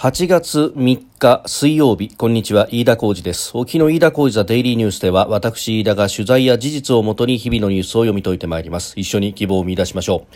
8月3日水曜日、こんにちは、飯田浩二です。沖の飯田浩二ザデイリーニュースでは、私飯田が取材や事実をもとに日々のニュースを読み解いてまいります。一緒に希望を見出しましょう。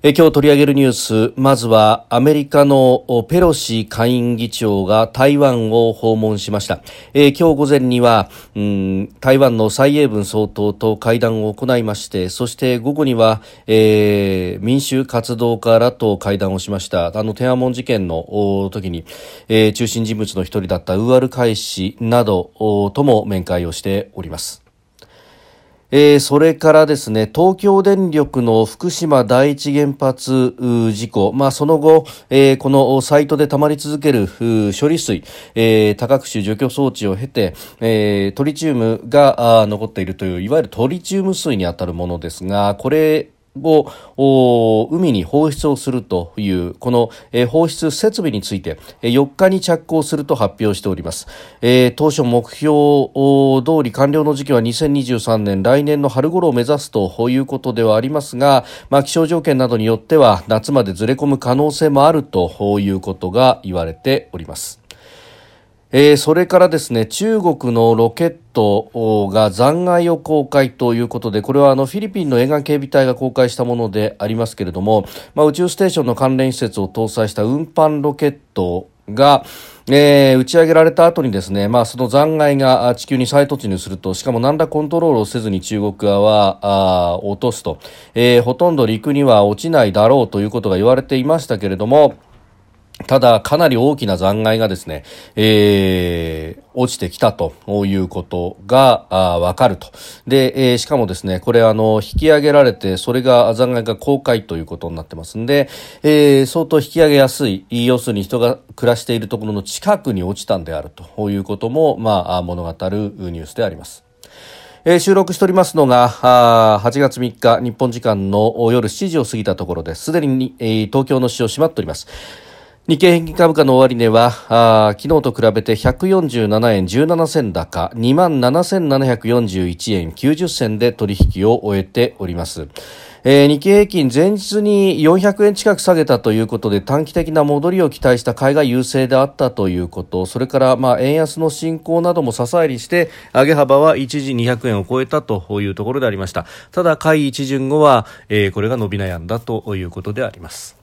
え今日取り上げるニュースまずはアメリカのペロシ下院議長が台湾を訪問しました、え今日午前には、うん、台湾の蔡英文総統と会談を行いましてそして午後には、えー、民主活動家らと会談をしました。あの天安門事件の時に、えー、中心人物の一人だったウーアルカイ氏などとも面会をしております。えー、それからですね、東京電力の福島第一原発事故、まあ、その後、えー、このサイトで溜まり続ける処理水、えー、多角種除去装置を経て、え、トリチウムが残っているという、いわゆるトリチウム水にあたるものですが、これ、を海に放出をするというこの、えー、放出設備について、えー、4日に着工すると発表しております、えー、当初目標通り完了の時期は2023年来年の春頃を目指すということではありますが、まあ、気象条件などによっては夏までずれ込む可能性もあるということが言われております。えー、それからですね中国のロケットトが残骸を公開ということでこれはあのフィリピンの沿岸警備隊が公開したものでありますけれども、まあ、宇宙ステーションの関連施設を搭載した運搬ロケットが、えー、打ち上げられた後にですね、まあ、その残骸が地球に再突入すると、しかも何らコントロールをせずに中国側はあ落とすと、えー、ほとんど陸には落ちないだろうということが言われていましたけれども、ただ、かなり大きな残骸がですね、えー、落ちてきたということがわかると。で、えー、しかもですね、これあの、引き上げられて、それが残骸が公開ということになってますんで、えー、相当引き上げやすい、要するに人が暮らしているところの近くに落ちたんであるということも、まあ、物語るニュースであります。えー、収録しておりますのがあ8月3日日本時間の夜7時を過ぎたところですすでに、えー、東京の市場閉まっております日経平均株価の終値はあ昨日と比べて147円17銭高2万7741円90銭で取引を終えております。えー、日経平均前日に400円近く下げたということで短期的な戻りを期待した買いが優勢であったということそれからまあ円安の進行なども支えにして上げ幅は一時200円を超えたというところでありましたただ買い一巡後は、えー、これが伸び悩んだということであります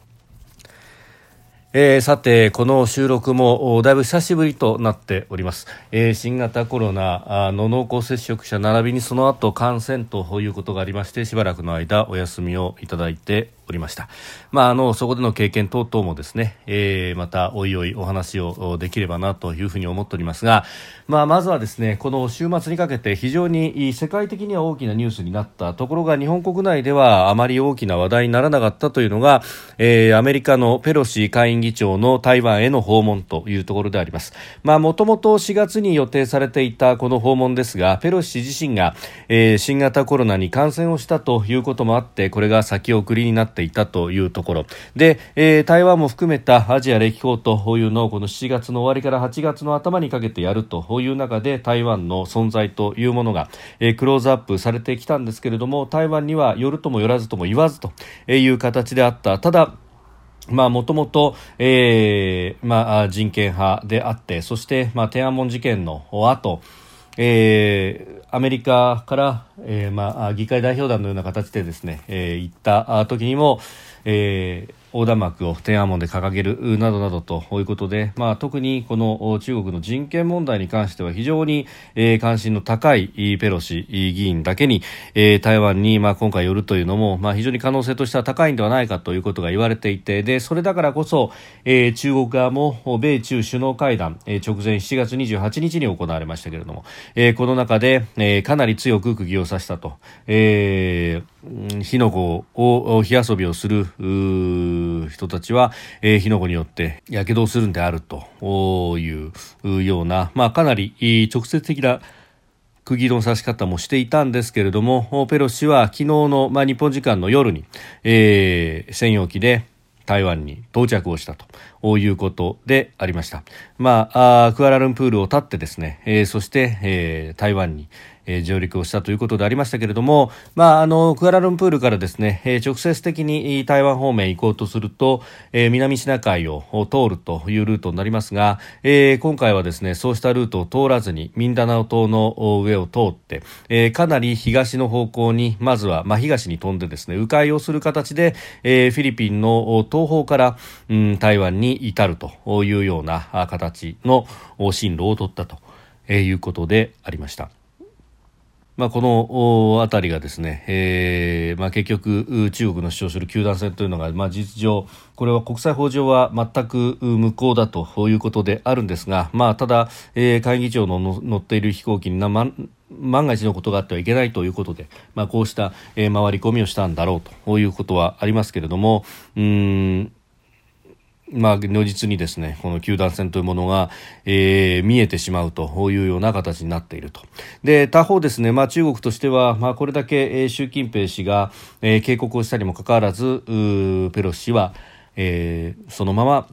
えー、さて、この収録もだいぶ久しぶりとなっております。えー、新型コロナの濃厚接触者並びにその後感染ということがありまして、しばらくの間お休みをいただいておりました。まあ、あの、そこでの経験等々もですね、えー、またおいおいお話をできればなというふうに思っておりますが、まあ、まずはですね、この週末にかけて非常に世界的には大きなニュースになったところが日本国内ではあまり大きな話題にならなかったというのが、えー、アメリカのペロシ下院議長の台湾への訪問というところであります。まあ、もともと4月に予定されていたこの訪問ですが、ペロシ自身が、えー、新型コロナに感染をしたということもあって、これが先送りになってっていたというところ。で、えー、台湾も含めたアジア歴訪というのをこの7月の終わりから8月の頭にかけてやるという中で台湾の存在というものが、えー、クローズアップされてきたんですけれども台湾には寄るとも寄らずとも言わずという形であった。ただまあ、もともと、えー、まあ、人権派であって、そして、まあ、天安門事件の後、えー、アメリカから、えーまあ、議会代表団のような形でですね、えー、行った時にも、えー横断幕を天安門で掲げるなどなどということで、まあ、特にこの中国の人権問題に関しては非常に、えー、関心の高いペロシ議員だけに、えー、台湾に、まあ、今回寄るというのも、まあ、非常に可能性としては高いんではないかということが言われていてでそれだからこそ、えー、中国側も米中首脳会談、えー、直前7月28日に行われましたけれども、えー、この中で、えー、かなり強く釘を刺したと、えー、火の粉を火遊びをする人たちは、えー、火の粉によって火傷をするんであるというような、まあ、かなり直接的な釘の刺し方もしていたんですけれどもペロシは昨日の、まあ、日本時間の夜に、えー、専用機で台湾に到着をしたということでありました。まあ、あクアラルンプールを立ってですね、えー、そして、えー、台湾に、えー、上陸をしたということでありましたけれども、まあ、あのクアラルンプールからですね、えー、直接的に台湾方面行こうとすると、えー、南シナ海を通るというルートになりますが、えー、今回はですねそうしたルートを通らずにミンダナオ島の上を通って、えー、かなり東の方向にまずは、まあ、東に飛んでですね迂回をする形で、えー、フィリピンの東方から、うん、台湾に至るというような形の進路を取ったということでありました。まあ、この辺りがですね、えーまあ、結局、中国の主張する球団戦というのが、まあ、事実上、これは国際法上は全く無効だということであるんですが、まあ、ただ、えー、会議長の乗っている飛行機に万が一のことがあってはいけないということで、まあ、こうした、えー、回り込みをしたんだろうということはありますけれども、うんまあ、如実にですね、この球団戦というものが、えー、見えてしまうというような形になっていると。で、他方ですね、まあ中国としては、まあこれだけ、えー、習近平氏が、えー、警告をしたにもかかわらず、ペロシ氏は、えー、そのまま、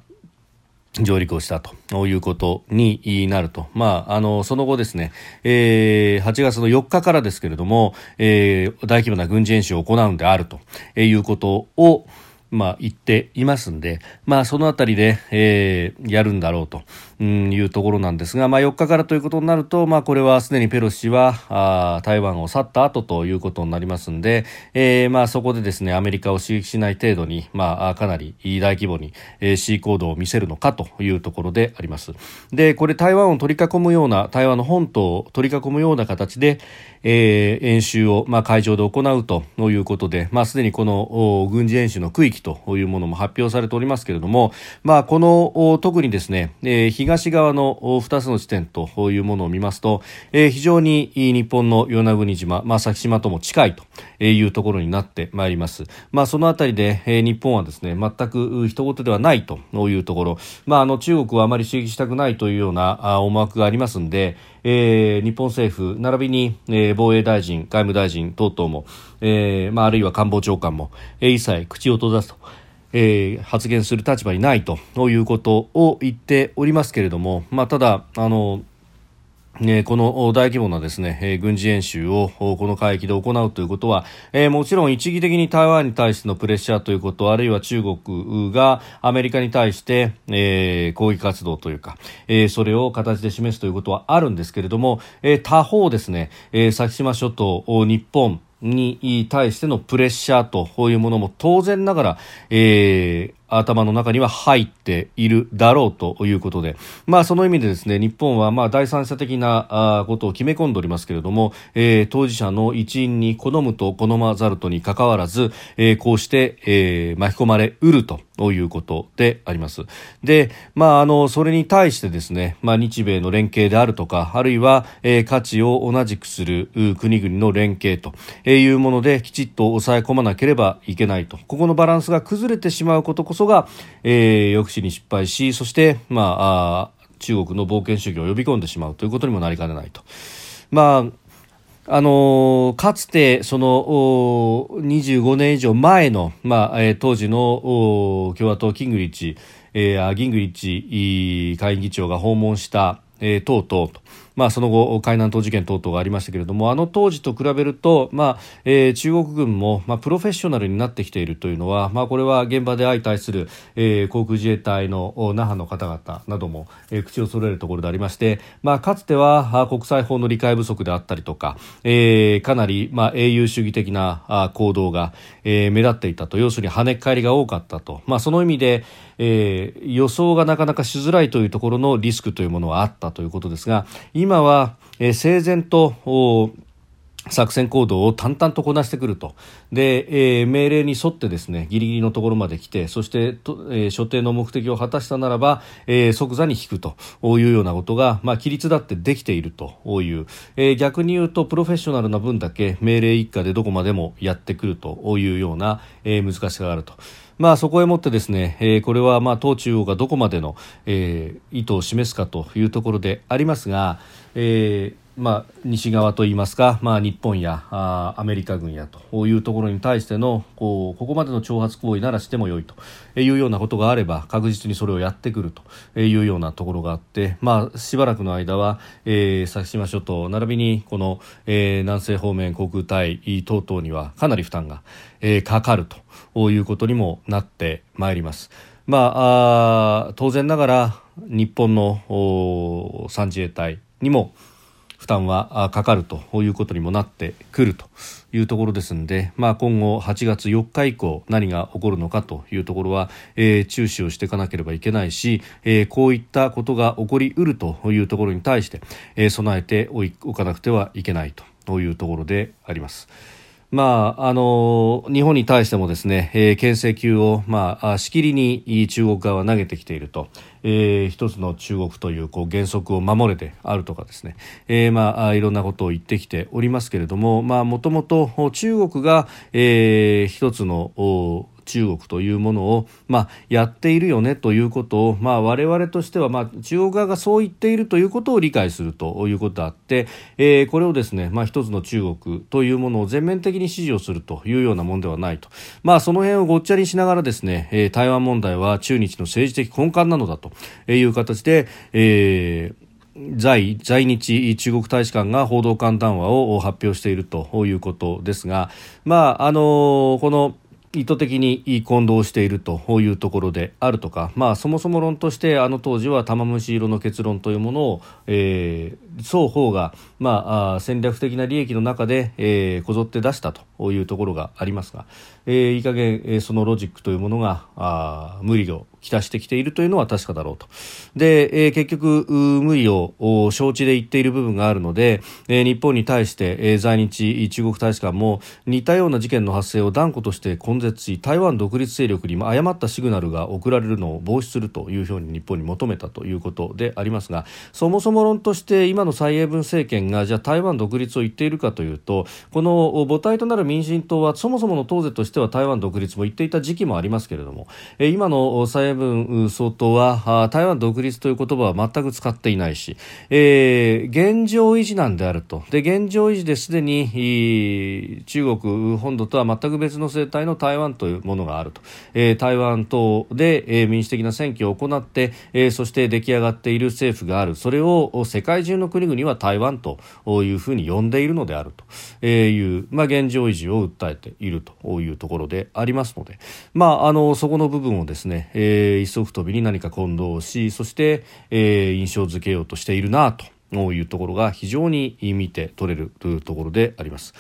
上陸をしたということになると。まあ、あの、その後ですね、えー、8月の4日からですけれども、えー、大規模な軍事演習を行うんであるということを、まあ、言っていますんで、まあ、そのあたりで、えー、やるんだろうと。いうところなんですが、まあ、4日からということになると、まあ、これはすでにペロシ氏はあ台湾を去った後ということになりますんで、えー、まあ、そこでですね、アメリカを刺激しない程度に、まあ、かなり大規模に、えー、C 行動を見せるのかというところであります。で、これ台湾を取り囲むような、台湾の本島を取り囲むような形で、えー、演習を、まあ、海上で行うということで、まあ、すでにこの軍事演習の区域というものも発表されておりますけれども、まあ、この特にですね、えー、東側の2つの地点というものを見ますと、えー、非常に日本の与那国島、まあ、先島とも近いというところになってまいります。まあ、そのあたりで、えー、日本はですね、全く人事ではないというところ、まあ、あの中国はあまり刺激したくないというような思惑がありますんで、えー、日本政府並びに、えー、防衛大臣、外務大臣等々も、えーまあ、あるいは官房長官も、えー、一切口を閉ざすと。えー、発言する立場にないということを言っておりますけれども、まあ、ただあのえこの大規模なですね、え軍事演習をこの海域で行うということは、えもちろん一義的に台湾に対してのプレッシャーということ、あるいは中国がアメリカに対して、え抗議活動というか、えそれを形で示すということはあるんですけれども、え他方ですね、え先島諸島、日本、に対してのプレッシャーというものも当然ながら、えー、頭の中には入っているだろうということで、まあ、その意味でですね日本はまあ第三者的なことを決め込んでおりますけれども、えー、当事者の一員に好むと好まざるとにかかわらず、えー、こうして、えー、巻き込まれうるということであります。で、まあ、あのそれに対してですね、まあ、日米の連携であるとかあるいは、えー、価値を同じくする国々の連携というものできちっと抑え込まなければいけないとここのバランスが崩れてしまうことこそそが、えー、抑止に失敗しそして、まあ、あ中国の冒険主義を呼び込んでしまうということにもなりかねないと。まああのかつてその25年以上前の、まあえー、当時の共和党キングリッチ、えー、ギングリッチ下院議長が訪問した、えー、党とまあ、その後、海南島事件等々がありましたけれどもあの当時と比べると、まあえー、中国軍も、まあ、プロフェッショナルになってきているというのは、まあ、これは現場で相対する、えー、航空自衛隊の那覇の方々なども、えー、口を揃えるところでありまして、まあ、かつては国際法の理解不足であったりとか、えー、かなり、まあ、英雄主義的な行動が、えー、目立っていたと要するに跳ね返りが多かったと、まあ、その意味で、えー、予想がなかなかしづらいというところのリスクというものはあったということですが今今は、えー、整然と作戦行動を淡々とこなしてくるとで、えー、命令に沿ってですねギリギリのところまで来てそしてと、えー、所定の目的を果たしたならば、えー、即座に引くというようなことが、まあ、規律だってできているという、えー、逆に言うとプロフェッショナルな分だけ命令一家でどこまでもやってくるというような、えー、難しさがあると。まあ、そこへもってですね、えー、これはまあ党中央がどこまでの、えー、意図を示すかというところでありますが、えーまあ、西側といいますか、まあ、日本やあアメリカ軍やというところに対してのこうここまでの挑発行為ならしてもよいというようなことがあれば確実にそれをやってくるというようなところがあって、まあ、しばらくの間は、えー、先島諸島並びにこの、えー、南西方面航空隊等々にはかなり負担が、えー、かかると。いうことにもなってまいります。まあ、当然ながら日本の三自衛隊にも負担はかかるということにもなってくるというところですので、まあ、今後8月4日以降何が起こるのかというところは、えー、注視をしていかなければいけないし、えー、こういったことが起こりうるというところに対して、えー、備えておかなくてはいけないというところであります。まあ、あの日本に対してもですね、えー、牽制球を、まあ、しきりに中国側は投げてきていると、えー、一つの中国というこう原則を守れてあるとかですね、えー、まあ、いろんなことを言ってきておりますけれども、もともと中国が、えー、一つの中国というものを、まあ、やっているよねということを、まあ、我々としては、まあ、中国側がそう言っているということを理解するということであって、えー、これをですね、まあ、一つの中国というものを全面的に支持をするというようなものではないと、まあ、その辺をごっちゃにしながらですね、えー、台湾問題は中日の政治的根幹なのだという形で、えー在在日中国大使館が報道官談話を発表しているということですが、まあ、あのこの意図的に混同しているというところであるとか、まあ、そもそも論としてあの当時は玉虫色の結論というものを、えー、双方が、まあ、戦略的な利益の中で、えー、こぞって出したというところがありますが、えー、いい加減、えー、そのロジックというものがあ無理をきたしてきているというのは確かだろうと。で、えー、結局、無理を承知で言っている部分があるので、えー、日本に対して、えー、在日中国大使館も似たような事件の発生を断固として根絶し、台湾独立勢力に誤ったシグナルが送られるのを防止するというふうに日本に求めたということでありますが、そもそも論として今の蔡英文政権がじゃあ台湾独立を言っているかというと、この母体となる民進党はそもそもの党勢としては台湾独立も言っていた時期もありますけれども、え、今の蔡英文総統は台湾独立という言葉は全く使っていないし、えー、現状維持なんであると。で現状維持ですでに中国本土とは全く別の生態の台湾というものがあると、え、台湾等で、え、民主的な選挙を行って、え、そして出来上がっている政府がある。それを世界中の国々は台湾とというふうに呼んでいるのであるという、まあ、現状維持を訴えているというところでありますので、まあ、あのそこの部分をですね、えー、一足飛びに何か混同しそして、えー、印象付けようとしているなというところが非常に見て取れるというところであります。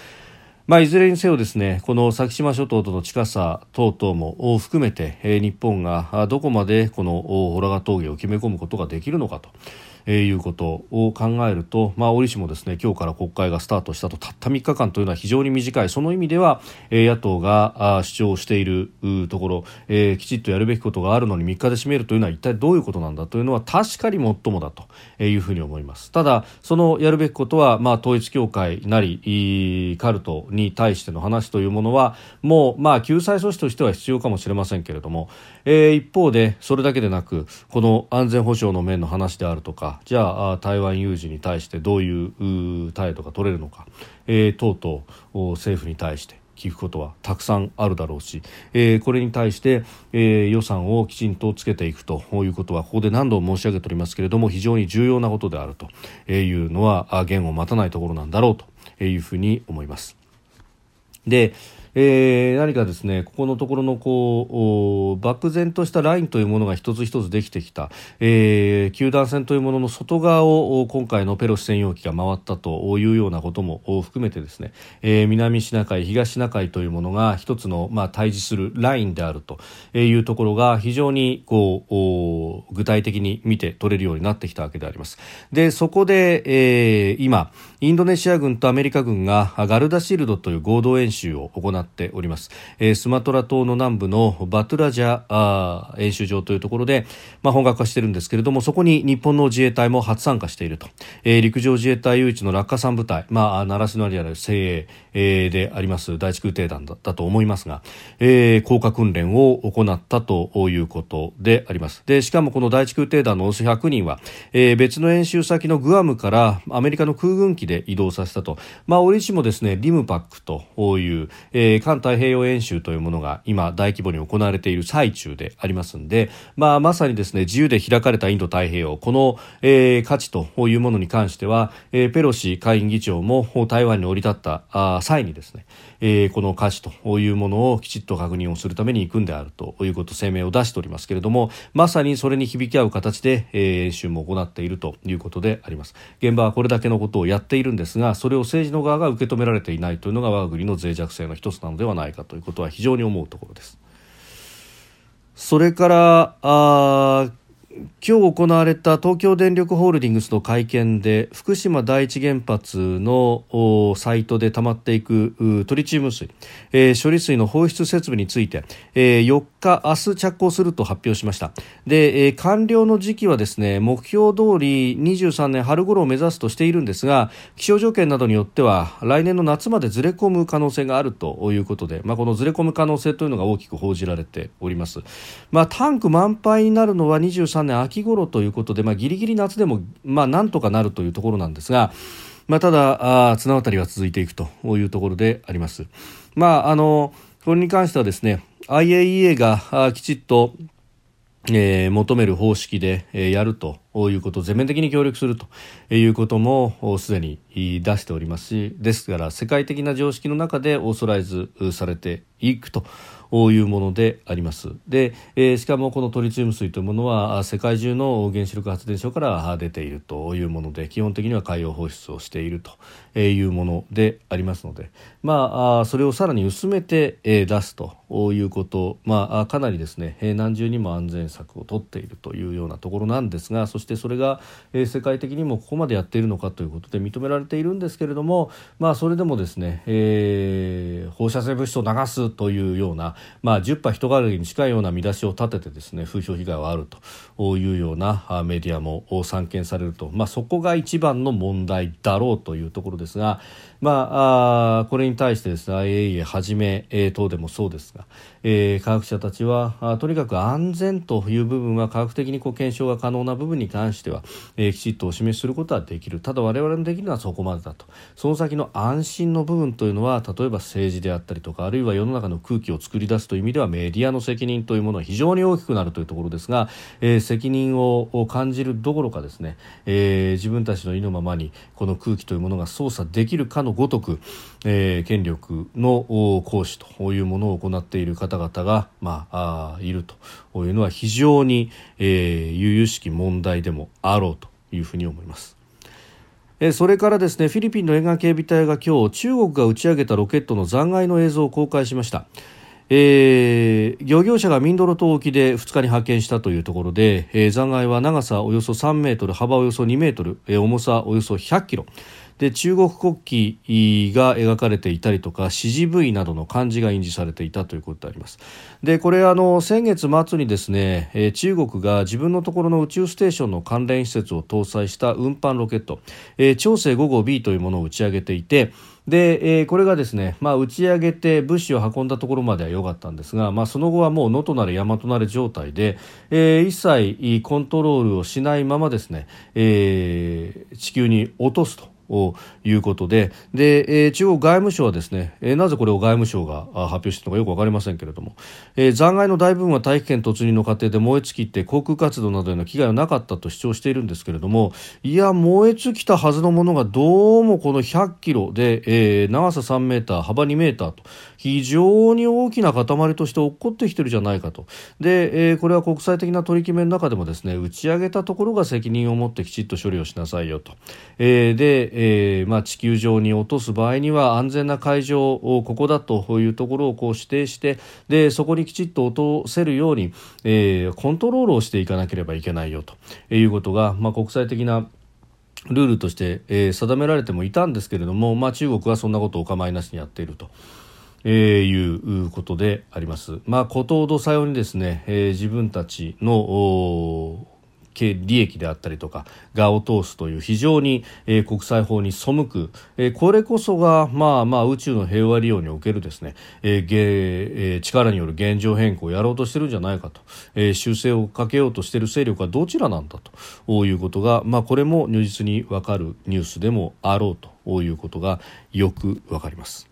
まあ、いずれにせよですねこの先島諸島との近さ等々も含めて、日本がどこまでこのオラガ峠を決め込むことができるのかと。えー、いうことを考えると、まあ、折しもですね今日から国会がスタートしたとたった3日間というのは非常に短い。その意味では、えー、野党があ主張しているところ、えー、きちっとやるべきことがあるのに3日で締めるというのは一体どういうことなんだというのは確かにもっともだというふうに思います。ただそのやるべきことは、まあ、統一教会なりカルトに対しての話というものはもう、まあ、救済措置としては必要かもしれませんけれども、えー、一方でそれだけでなくこの安全保障の面の話であるとかじゃあ台湾有事に対してどういう態度が取れるのか、えー、等々政府に対して聞くことはたくさんあるだろうし、えー、これに対して、えー、予算をきちんとつけていくということはここで何度も申し上げておりますけれども非常に重要なことであるというのは言を待たないところなんだろうというふうに思います。でえー、何かですねここのところのこう漠然としたラインというものが一つ一つできてきた、えー、球団戦というものの外側を今回のペロシ専用機が回ったというようなことも含めてですね、えー、南シナ海、東シナ海というものが一つの、まあ、対峙するラインであるというところが非常にこう具体的に見て取れるようになってきたわけであります。でそこで、えー、今インドネシア軍とアメリカ軍がガルダシールドという合同演習を行っっております、えー、スマトラ島の南部のバトゥラジャ演習場というところで、まあ、本格化しているんですけれどもそこに日本の自衛隊も初参加していると、えー、陸上自衛隊唯一の落下傘部隊、まあ、奈良市のにある精鋭、であります第一空挺団だったと思いますが、えー、降下訓練を行ったということであります。でしかもこの第一空挺団のおよそ100人は、えー、別の演習先のグアムからアメリカの空軍機で移動させたと、まあ、折しもですねリムパックという、えー、環太平洋演習というものが今大規模に行われている最中でありますので、まあ、まさにですね自由で開かれたインド太平洋この、えー、価値というものに関しては、えー、ペロシ下院議長も台湾に降り立ったあ際にですね、え、この価値というものをきちっと確認をするために行くんであるということ声明を出しておりますけれどもまさにそれに響き合う形で、えー、演習も行っているということであります。現場はこれだけのことをやっているんですがそれを政治の側が受け止められていないというのが我が国の脆弱性の一つなのではないかということは非常に思うところです。それからあ今日行われた東京電力ホールディングスの会見で福島第一原発のサイトで溜まっていくトリチウム水、えー、処理水の放出設備について、えー、4日、明日着工すると発表しました。で、えー、完了の時期はですね目標通り23年春頃を目指すとしているんですが気象条件などによっては来年の夏までずれ込む可能性があるということで、まあ、このずれ込む可能性というのが大きく報じられております、まあ、タンク満杯になるのは23年秋頃ということで、まあ、ギリギリ夏でも、まあ、なんとかなるというところなんですが、まあ、ただあ綱渡りは続いていくというところであります。まあ、あのこれに関してはですね IAEA がきちっとえー、求める方式で、えー、やるということ全面的に協力するということもすでに出しておりますしですから世界的な常識の中でオーソライズされていくというものであります。で、え、しかもこのトリチウム水というものは世界中の原子力発電所から出ているというもので基本的には海洋放出をしているというものでありますので、まあ、それをさらに薄めて出すということ、まあ、かなりですね何重にも安全策を取っているというようなところなんですがそしてそれがえ世界的にもここまでやっているのかということで認められているんですけれども、まあ、それでもですね、えー、放射性物質を流すというようなまあ、10波人軽に近いような見出しを立ててですね風評被害はあるというようなメディアも散見されると、まあ、そこが一番の問題だろうというところですが、まあ、あこれに対してですね IAEA はじめ、えー、等でもそうですが、えー、科学者たちはあとにかく安全という部分は科学的にこう検証が可能な部分に関しては、えー、きちっとお示しすることはできる。ただ我々のできるのはそこまでだと。その先の安心の部分というのは例えば政治であったりとかあるいは世の中の空気を作り出すという意味ではメディアの責任というものは非常に大きくなるというところですが、えー、責任を感じるどころかですね、えー、自分たちの意のままにこの空気というものが操作できるかのごとく、えー、権力の行使というものを行っている方々が、まあ、あいるというのは非常に、えー、悠々しき問題でもあろうというふうに思います。それからですねフィリピンの沿岸警備隊が今日中国が打ち上げたロケットの残骸の映像を公開しました。えー、漁業者がミンドロ島沖で2日に発見したというところで、えー、残骸は長さおよそ3メートル幅およそ2メートル、えー、重さおよそ100キロで中国国旗が描かれていたりとか CGV などの漢字が印字されていたということであります。でこれあの先月末にですね、え、中国が自分のところの宇宙ステーションの関連施設を搭載した運搬ロケット、えー、長征5号 B というものを打ち上げていてで、えー、これがですね、まあ、打ち上げて物資を運んだところまでは良かったんですが、まあ、その後はもう野となれ山となれ状態で、えー、一切コントロールをしないままですね、えー、地球に落とすと。いうことで。で、えー、中国外務省はですね、えー、なぜこれを外務省が発表しているのかよく分かりませんけれども、えー、残骸の大部分は大気圏突入の過程で燃え尽きて航空活動などへの危害はなかったと主張しているんですけれどもいや燃え尽きたはずのものがどうもこの100キロで、えー、長さ3メーター幅2メーターと非常に大きな塊として落っこってきてるじゃないかと。で、えー、これは国際的な取り決めの中でもですね打ち上げたところが責任を持ってきちっと処理をしなさいよと、えー、で、えーまあ、地球上に落とす場合には安全な海上をここだというところをこう指定してでそこにきちっと落とせるように、えー、コントロールをしていかなければいけないよと。いうことが、まあ、国際的なルールとして、えー、定められてもいたんですけれども、まあ、中国はそんなことをお構いなしにやっていると。えー、いうことであります。まあ、ことほどさようにですね、えー、自分たちの利益であったりとかがを通すという非常に、えー、国際法に背く、えー、これこそが、まあまあ、宇宙の平和利用におけるですね、えーえー、力による現状変更をやろうとしてるんじゃないかと、えー、修正をかけようとしている勢力はどちらなんだということが、まあ、これも如実に分かるニュースでもあろうということがよく分かります。